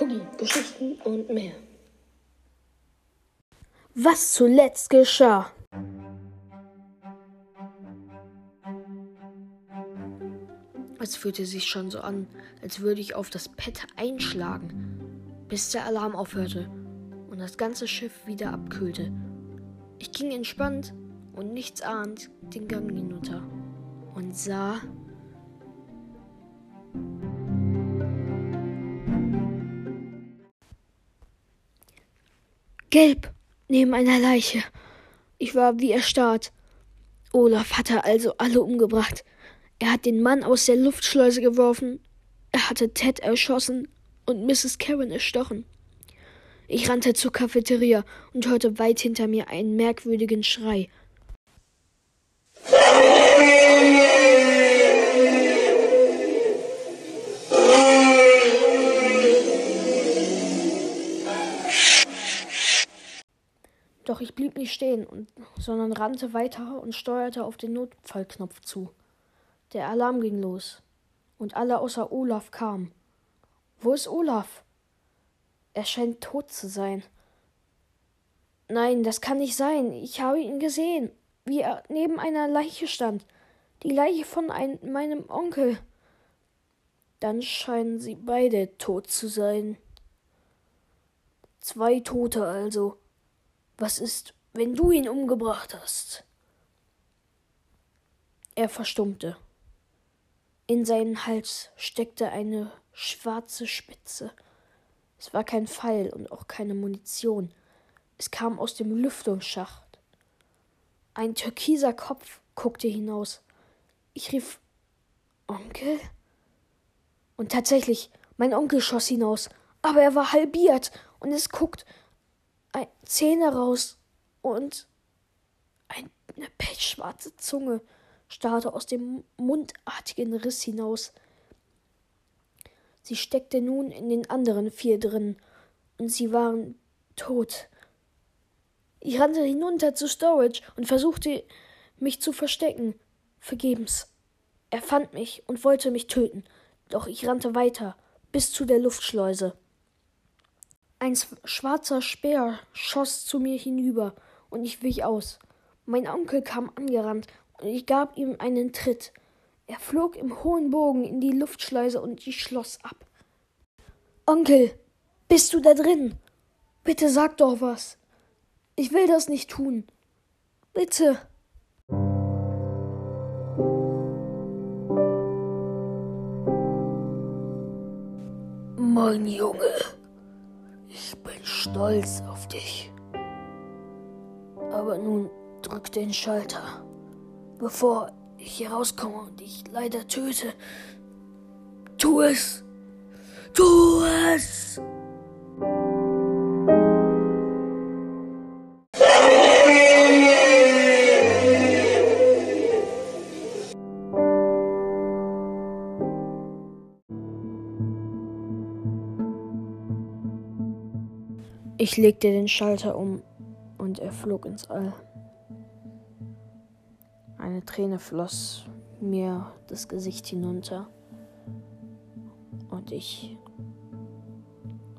und mehr. Was zuletzt geschah. Es fühlte sich schon so an, als würde ich auf das Pad einschlagen, bis der Alarm aufhörte und das ganze Schiff wieder abkühlte. Ich ging entspannt und nichts ahnt den Gang hinunter und sah. Gelb neben einer Leiche. Ich war wie erstarrt. Olaf hatte also alle umgebracht. Er hat den Mann aus der Luftschleuse geworfen, er hatte Ted erschossen und Mrs. Karen erstochen. Ich rannte zur Cafeteria und hörte weit hinter mir einen merkwürdigen Schrei. Blieb nicht stehen, und, sondern rannte weiter und steuerte auf den Notfallknopf zu. Der Alarm ging los, und alle außer Olaf kamen. Wo ist Olaf? Er scheint tot zu sein. Nein, das kann nicht sein. Ich habe ihn gesehen, wie er neben einer Leiche stand. Die Leiche von ein, meinem Onkel. Dann scheinen sie beide tot zu sein. Zwei Tote also. Was ist, wenn du ihn umgebracht hast? Er verstummte. In seinen Hals steckte eine schwarze Spitze. Es war kein Pfeil und auch keine Munition. Es kam aus dem Lüftungsschacht. Ein türkiser Kopf guckte hinaus. Ich rief Onkel? Und tatsächlich, mein Onkel schoss hinaus, aber er war halbiert und es guckt Zähne raus und eine pechschwarze Zunge starrte aus dem mundartigen Riss hinaus. Sie steckte nun in den anderen vier drin, und sie waren tot. Ich rannte hinunter zu Storage und versuchte, mich zu verstecken. Vergebens. Er fand mich und wollte mich töten, doch ich rannte weiter, bis zu der Luftschleuse. Ein schwarzer Speer schoss zu mir hinüber, und ich wich aus. Mein Onkel kam angerannt, und ich gab ihm einen Tritt. Er flog im hohen Bogen in die Luftschleuse und ich schloss ab. Onkel, bist du da drin? Bitte sag doch was. Ich will das nicht tun. Bitte. Mein Junge, ich bin stolz auf dich. Aber nun drück den Schalter, bevor ich hier rauskomme und dich leider töte. Tu es! Tu es! Ich legte den Schalter um und er flog ins All. Eine Träne floss mir das Gesicht hinunter und ich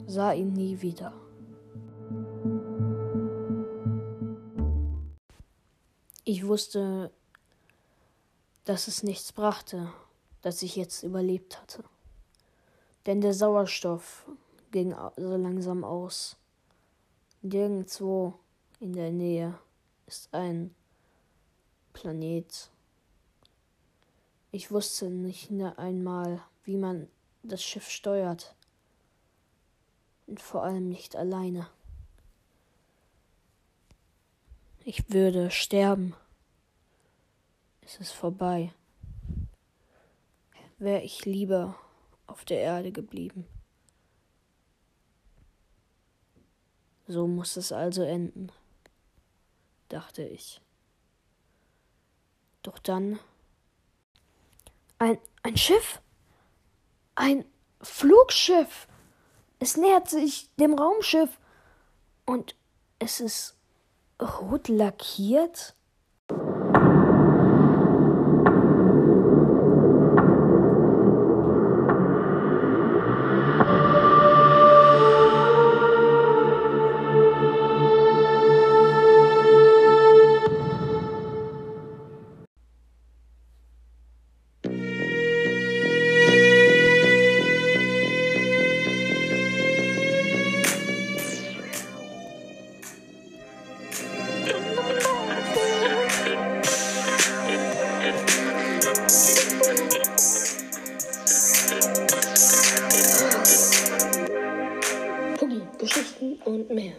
sah ihn nie wieder. Ich wusste, dass es nichts brachte, dass ich jetzt überlebt hatte. Denn der Sauerstoff ging so langsam aus. Nirgendwo in der Nähe ist ein Planet. Ich wusste nicht einmal, wie man das Schiff steuert. Und vor allem nicht alleine. Ich würde sterben. Es ist vorbei. Wäre ich lieber auf der Erde geblieben. So muss es also enden, dachte ich. Doch dann. Ein, ein Schiff? Ein Flugschiff! Es nähert sich dem Raumschiff und es ist rot lackiert. und mehr.